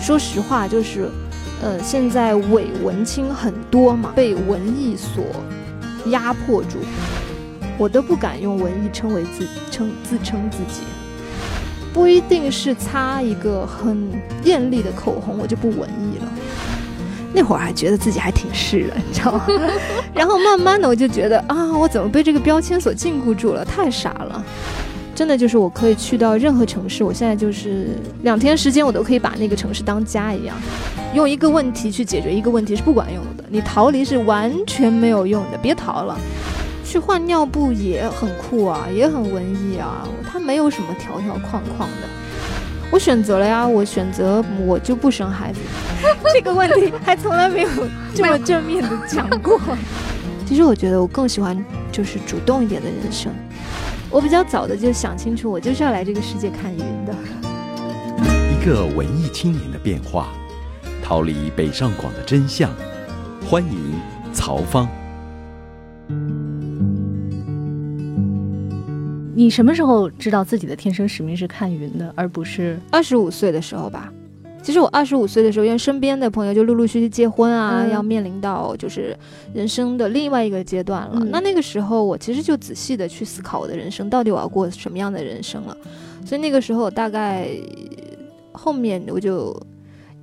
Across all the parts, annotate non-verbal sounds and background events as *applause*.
说实话，就是，呃，现在伪文青很多嘛，被文艺所压迫住，我都不敢用文艺称为自称自称自己，不一定是擦一个很艳丽的口红，我就不文艺了。那会儿还觉得自己还挺是的，你知道吗？*laughs* 然后慢慢的我就觉得啊，我怎么被这个标签所禁锢住了？太傻了！真的就是我可以去到任何城市，我现在就是两天时间，我都可以把那个城市当家一样。用一个问题去解决一个问题是不管用的，你逃离是完全没有用的，别逃了。去换尿布也很酷啊，也很文艺啊，它没有什么条条框框的。我选择了呀，我选择我就不生孩子，这个问题还从来没有这么正面的讲过。*laughs* 其实我觉得我更喜欢就是主动一点的人生。我比较早的就想清楚，我就是要来这个世界看云的。一个文艺青年的变化，逃离北上广的真相。欢迎曹芳。你什么时候知道自己的天生使命是看云的，而不是二十五岁的时候吧？其实我二十五岁的时候，因为身边的朋友就陆陆续续结婚啊，要面临到就是人生的另外一个阶段了。那那个时候，我其实就仔细的去思考我的人生到底我要过什么样的人生了。所以那个时候，大概后面我就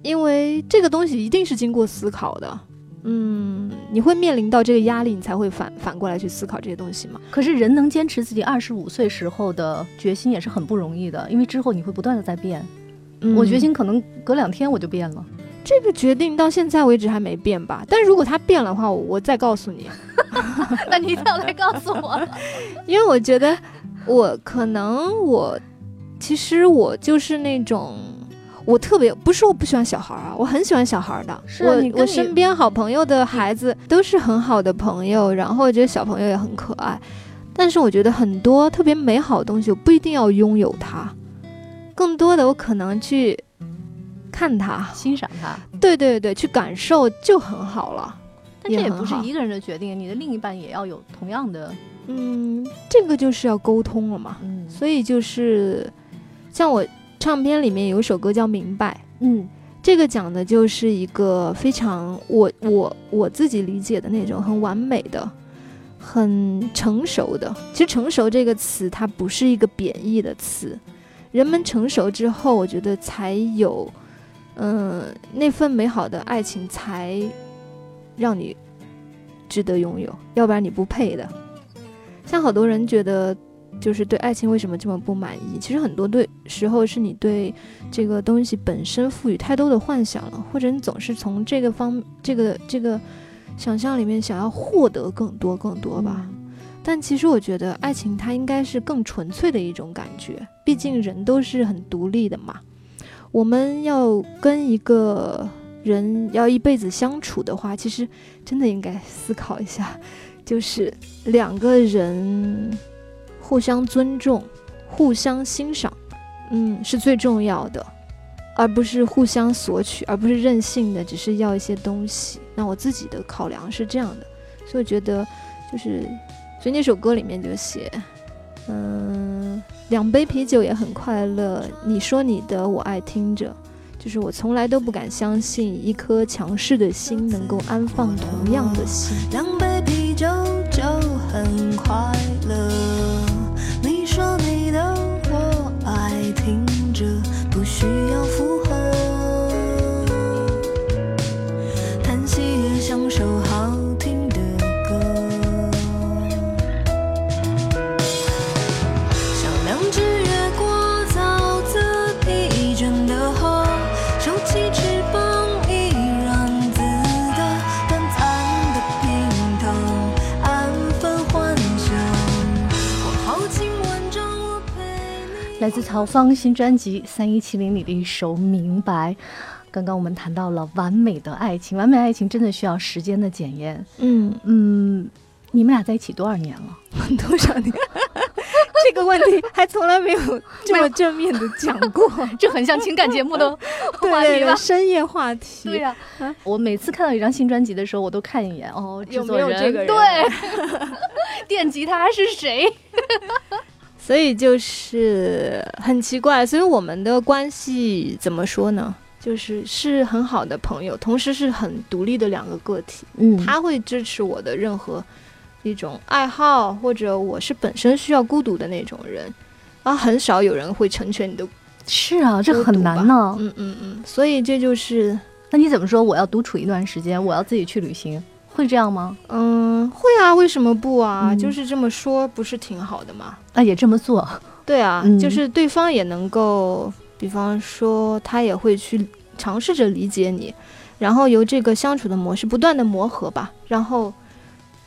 因为这个东西一定是经过思考的。嗯，你会面临到这个压力，你才会反反过来去思考这些东西嘛？可是人能坚持自己二十五岁时候的决心也是很不容易的，因为之后你会不断的在变。我决心可能隔两天我就变了，这个决定到现在为止还没变吧？但如果他变了的话，我再告诉你。*laughs* 那你一定要来告诉我，*laughs* 因为我觉得我可能我其实我就是那种。我特别不是我不喜欢小孩啊，我很喜欢小孩的。是我我身边好朋友的孩子都是很好的朋友，然后我觉得小朋友也很可爱。但是我觉得很多特别美好的东西，我不一定要拥有它，更多的我可能去看他、欣赏他。对对对，去感受就很好了。但这也不是一个人的决定，你的另一半也要有同样的。嗯，这个就是要沟通了嘛。嗯，所以就是像我。唱片里面有一首歌叫《明白》，嗯，这个讲的就是一个非常我我我自己理解的那种很完美的、很成熟的。其实“成熟”这个词它不是一个贬义的词，人们成熟之后，我觉得才有，嗯，那份美好的爱情才让你值得拥有，要不然你不配的。像好多人觉得。就是对爱情为什么这么不满意？其实很多对时候是你对这个东西本身赋予太多的幻想了，或者你总是从这个方这个这个想象里面想要获得更多更多吧。但其实我觉得爱情它应该是更纯粹的一种感觉，毕竟人都是很独立的嘛。我们要跟一个人要一辈子相处的话，其实真的应该思考一下，就是两个人。互相尊重，互相欣赏，嗯，是最重要的，而不是互相索取，而不是任性的，只是要一些东西。那我自己的考量是这样的，所以我觉得，就是，所以那首歌里面就写，嗯，两杯啤酒也很快乐。你说你的，我爱听着，就是我从来都不敢相信，一颗强势的心能够安放同样的心。两杯啤酒就很快来自曹芳新专辑《三一七零》里的一首《明白》。刚刚我们谈到了完美的爱情，完美爱情真的需要时间的检验。嗯嗯，你们俩在一起多少年了？*laughs* 多少年？*laughs* 这个问题还从来没有这么正面的讲过，*laughs* 这很像情感节目的话题吧？深夜话题。对呀，我每次看到一张新专辑的时候，我都看一眼哦，有没有这个人？对，电吉他是谁？所以就是很奇怪，所以我们的关系怎么说呢？就是是很好的朋友，同时是很独立的两个个体。嗯，他会支持我的任何一种爱好，或者我是本身需要孤独的那种人，啊，很少有人会成全你的。是啊，这很难呢。嗯嗯嗯，所以这就是，那你怎么说？我要独处一段时间，我要自己去旅行。会这样吗？嗯，会啊，为什么不啊？就是这么说，不是挺好的吗？啊，也这么做，对啊，就是对方也能够，比方说他也会去尝试着理解你，然后由这个相处的模式不断的磨合吧，然后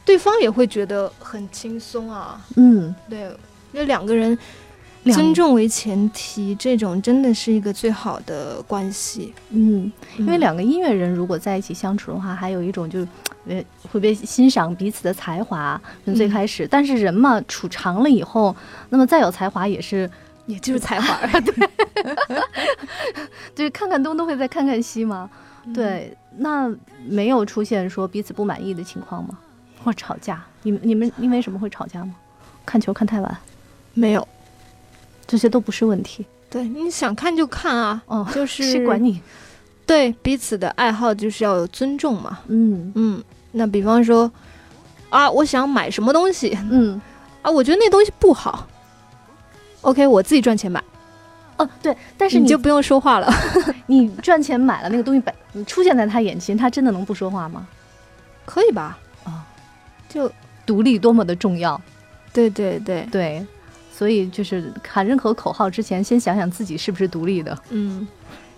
对方也会觉得很轻松啊。嗯，对，那两个人。尊重为前提，这种真的是一个最好的关系。嗯，因为两个音乐人如果在一起相处的话，还有一种就是，呃，会被欣赏彼此的才华？从最开始，但是人嘛，处长了以后，那么再有才华也是，也就是才华。*laughs* 对，*laughs* 对，看看东都会再看看西嘛。对，那没有出现说彼此不满意的情况吗？或吵架？你们你们因为什么会吵架吗？看球看太晚？没有。这些都不是问题，对，你想看就看啊，哦，就是谁管你？对彼此的爱好就是要有尊重嘛，嗯嗯。那比方说，啊，我想买什么东西，嗯，啊，我觉得那东西不好，OK，我自己赚钱买，哦，对，但是你就不用说话了，*laughs* 你赚钱买了那个东西，摆你出现在他眼前，他真的能不说话吗？可以吧？啊，就独立多么的重要，对对对对。所以，就是喊任何口号之前，先想想自己是不是独立的。嗯，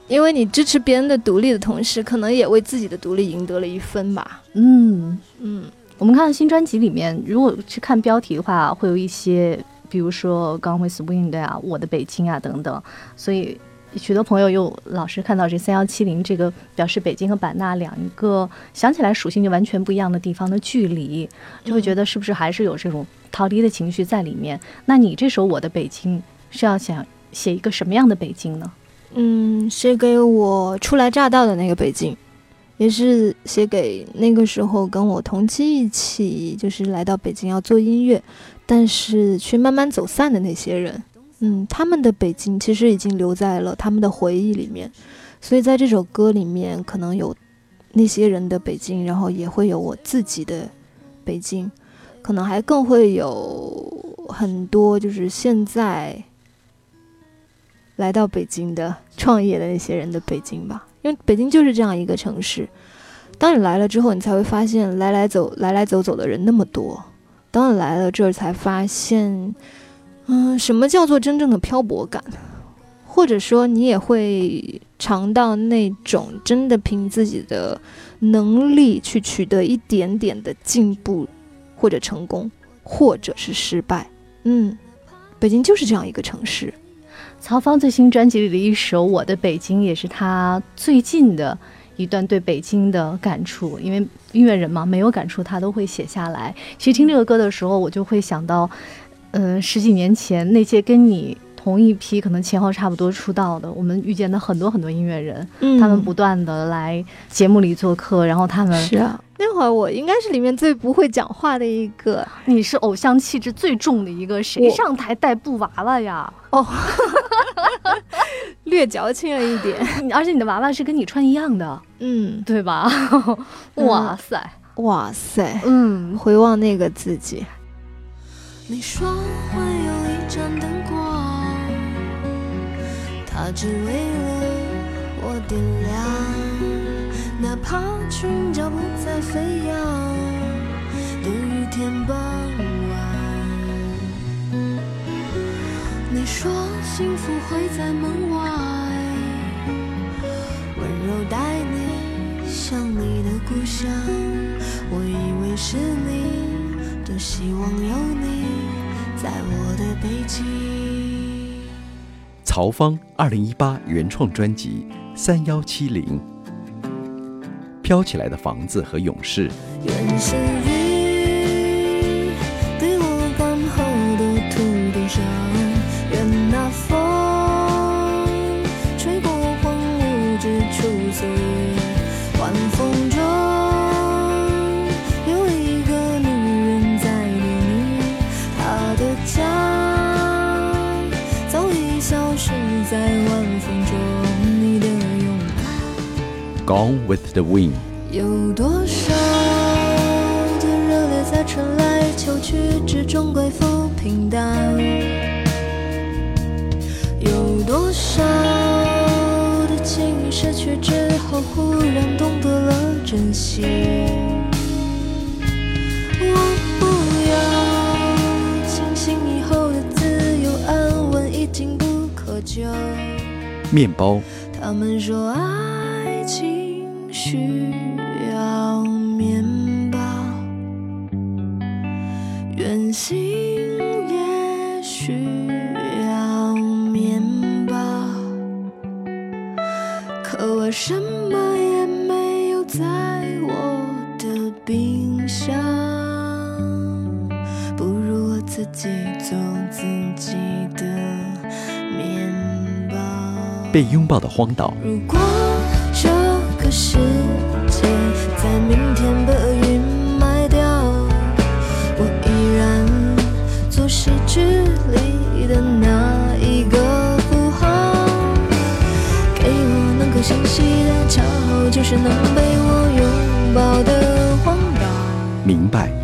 因为你支持别人的独立的同时，可能也为自己的独立赢得了一分吧。嗯嗯，我们看新专辑里面，如果去看标题的话，会有一些，比如说《刚会 swing》的啊，《我的北京》啊等等。所以。许多朋友又老是看到这三幺七零这个表示北京和版纳两个想起来属性就完全不一样的地方的距离，就会觉得是不是还是有这种逃离的情绪在里面？那你这首《我的北京》是要想写一个什么样的北京呢？嗯，写给我初来乍到的那个北京，也是写给那个时候跟我同期一起就是来到北京要做音乐，但是却慢慢走散的那些人。嗯，他们的北京其实已经留在了他们的回忆里面，所以在这首歌里面可能有那些人的北京，然后也会有我自己的北京，可能还更会有很多就是现在来到北京的 *laughs* 创业的那些人的北京吧。因为北京就是这样一个城市，当你来了之后，你才会发现来来走来来走走的人那么多。当你来了这儿，才发现。嗯，什么叫做真正的漂泊感？或者说，你也会尝到那种真的凭自己的能力去取得一点点的进步，或者成功，或者是失败。嗯，北京就是这样一个城市。曹芳最新专辑里的一首《我的北京》，也是他最近的一段对北京的感触。因为音乐人嘛，没有感触他都会写下来。其实听这个歌的时候，我就会想到。嗯，十几年前那些跟你同一批，可能前后差不多出道的，我们遇见的很多很多音乐人，他们不断的来节目里做客，然后他们是啊，那会儿我应该是里面最不会讲话的一个，你是偶像气质最重的一个，谁上台带布娃娃呀？哦，*laughs* *laughs* 略矫情了一点，*laughs* 而且你的娃娃是跟你穿一样的，嗯，对吧？哇塞，哇塞，嗯，回望那个自己。你说会有一盏灯光，它只为了我点亮，哪怕裙角不再飞扬等雨天傍晚。你说幸福会在门外，温柔带你向你的故乡，我以为是你。多希望有你在我的北京。曹芳二零一八原创专辑《三幺七零》。飘起来的房子和勇士。Gone with the wind。有多少的热烈在春来秋去之中归复平淡？有多少的情失去之后忽然懂得了珍惜？我不要清醒以后的自由安稳已经不可救。面包。他们说爱情需。心也需要面包，可我什么也没有在我的冰箱，不如我自己做自己的面包。被拥抱的荒岛。世界在明天被云。是距离的那一个符号，给我那颗星系的，恰好就是能被我拥抱的荒岛。明白。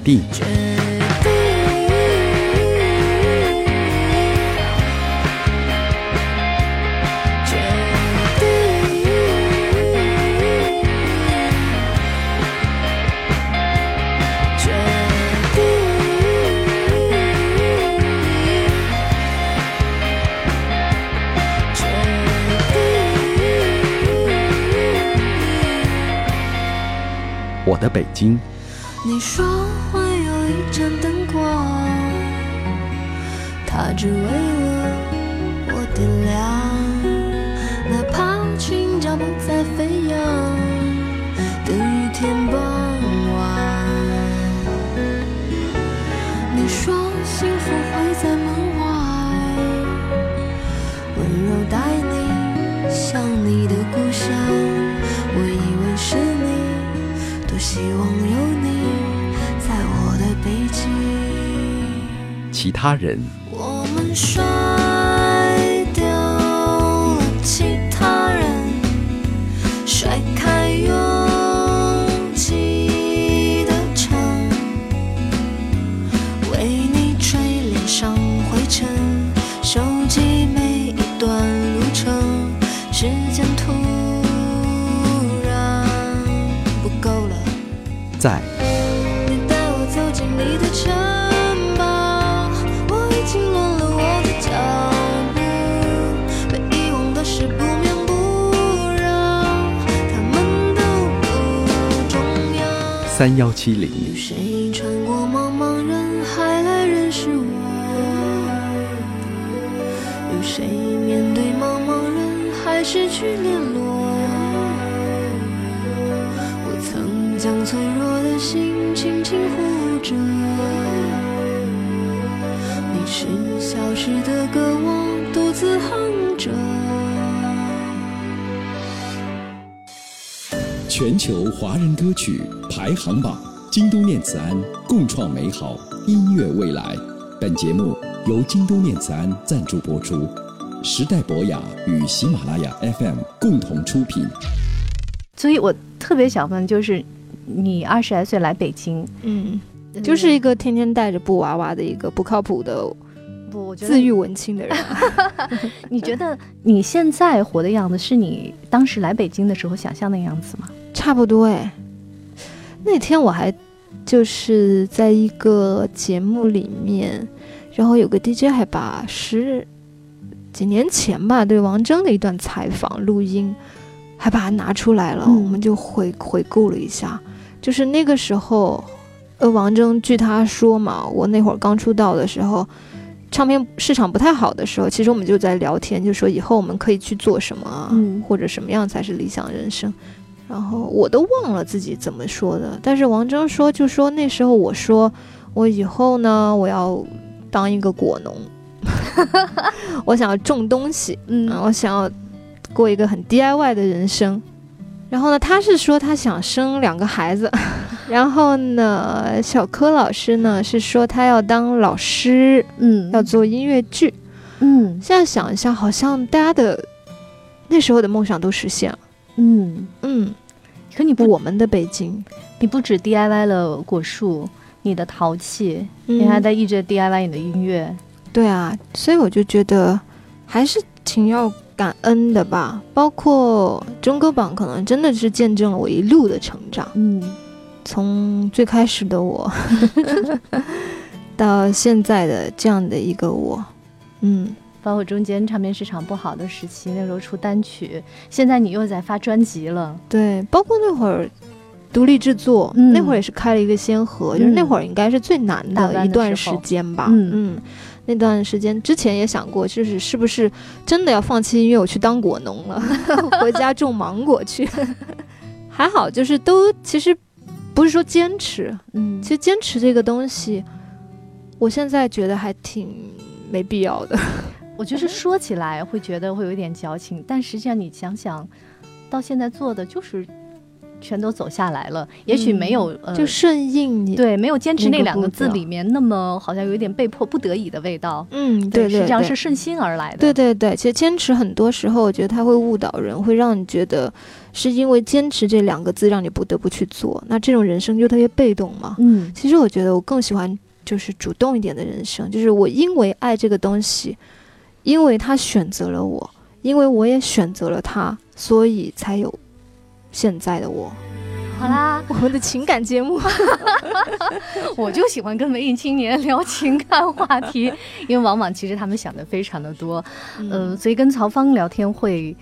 决定。我的北京。你说只为了我点亮，哪怕裙角不再飞扬等雨天傍晚。你说幸福会在门外，温柔带你向你的故乡。我以为是你，多希望有你在我的背脊。其他人。我们甩掉了其他人，甩开拥挤的城，为你吹脸上灰尘，收集每一段路程。时间突然不够了，在。你带我走进你的城。三幺七零。有谁穿过茫茫人海来认识我？有谁面对茫茫人海失去联络？我曾将脆弱的心轻轻护着，你是消失的歌，我独自哼着。全球华人歌曲排行榜，京都念慈庵共创美好音乐未来。本节目由京都念慈庵赞助播出，时代博雅与喜马拉雅 FM 共同出品。所以我特别想问，就是你二十来岁来北京，嗯，就是一个天天带着布娃娃的一个不靠谱的不，我觉得自愈文青的人。*laughs* 你觉得你现在活的样子是你当时来北京的时候想象的样子吗？差不多哎。那天我还就是在一个节目里面，然后有个 DJ 还把十几年前吧对王铮的一段采访录音，还把它拿出来了，我们就回回顾了一下，就是那个时候。呃，王铮据他说嘛，我那会儿刚出道的时候，唱片市场不太好的时候，其实我们就在聊天，就说以后我们可以去做什么啊，或者什么样才是理想人生。然后我都忘了自己怎么说的，但是王铮说，就说那时候我说我以后呢，我要当一个果农，*laughs* 我想要种东西，嗯，我想要过一个很 DIY 的人生。然后呢，他是说他想生两个孩子，然后呢，小柯老师呢是说他要当老师，嗯，要做音乐剧，嗯。现在想一下，好像大家的那时候的梦想都实现了，嗯嗯。可你不，我们的北京，你不止 DIY 了果树，你的陶器，你还在一直 DIY 你的音乐，对啊。所以我就觉得还是挺要。感恩的吧，包括中歌榜，可能真的是见证了我一路的成长。嗯，从最开始的我，*laughs* 到现在的这样的一个我，嗯，包括中间唱片市场不好的时期，那时候出单曲，现在你又在发专辑了。对，包括那会儿独立制作，那会儿也是开了一个先河，就是那会儿应该是最难的一段时间吧。嗯。那段时间之前也想过，就是是不是真的要放弃音乐，我去当果农了，*laughs* 回家种芒果去。*laughs* 还好，就是都其实不是说坚持，嗯，其实坚持这个东西，我现在觉得还挺没必要的。*laughs* 我就是说起来会觉得会有一点矫情，但实际上你想想，到现在做的就是。全都走下来了，也许没有，就顺应你，对，没有坚持那两个字里面那么好像有一点被迫不得已的味道。嗯，对，实际上是顺心而来的。对对对，其实坚持很多时候，我觉得它会误导人，会让你觉得是因为坚持这两个字让你不得不去做，那这种人生就特别被动嘛。嗯，其实我觉得我更喜欢就是主动一点的人生，就是我因为爱这个东西，因为他选择了我，因为我也选择了他，所以才有。现在的我，好啦，我们的情感节目，*laughs* *laughs* 我就喜欢跟文艺青年聊情感话题，因为往往其实他们想的非常的多，嗯，所以跟曹芳聊天会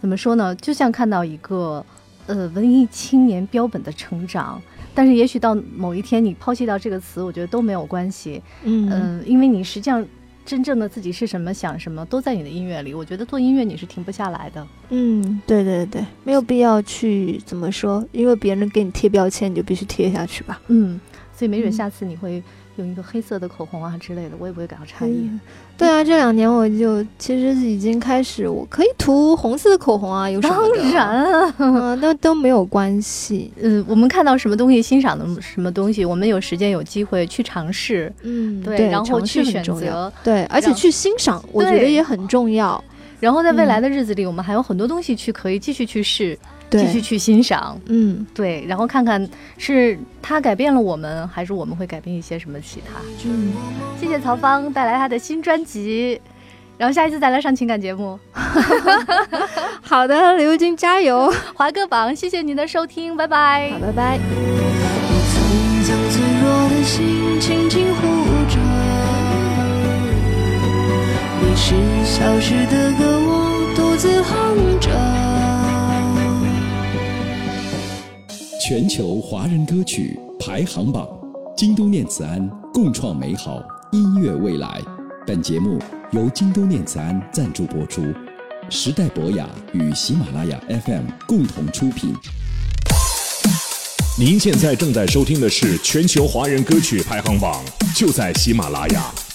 怎么说呢？就像看到一个呃文艺青年标本的成长，但是也许到某一天你抛弃掉这个词，我觉得都没有关系，嗯，因为你实际上。真正的自己是什么，想什么，都在你的音乐里。我觉得做音乐你是停不下来的。嗯，对对对，没有必要去怎么说，因为别人给你贴标签，你就必须贴下去吧。嗯，所以没准下次你会。用一个黑色的口红啊之类的，我也不会感到诧异。对啊，这两年我就其实已经开始，我可以涂红色的口红啊，有什么？当然，嗯，都都没有关系。嗯，我们看到什么东西，欣赏的什么东西，我们有时间有机会去尝试。嗯，对，然后去选择，对，而且去欣赏，我觉得也很重要。然后在未来的日子里，我们还有很多东西去可以继续去试。继续去欣赏，嗯，对，然后看看是他改变了我们，还是我们会改变一些什么其他。嗯，谢谢曹芳带来他的新专辑，然后下一次再来上情感节目。*laughs* 好的，刘军加油，华哥榜，谢谢您的收听，拜拜。好，拜拜。全球华人歌曲排行榜，京都念慈庵共创美好音乐未来。本节目由京都念慈庵赞助播出，时代博雅与喜马拉雅 FM 共同出品。您现在正在收听的是全球华人歌曲排行榜，就在喜马拉雅。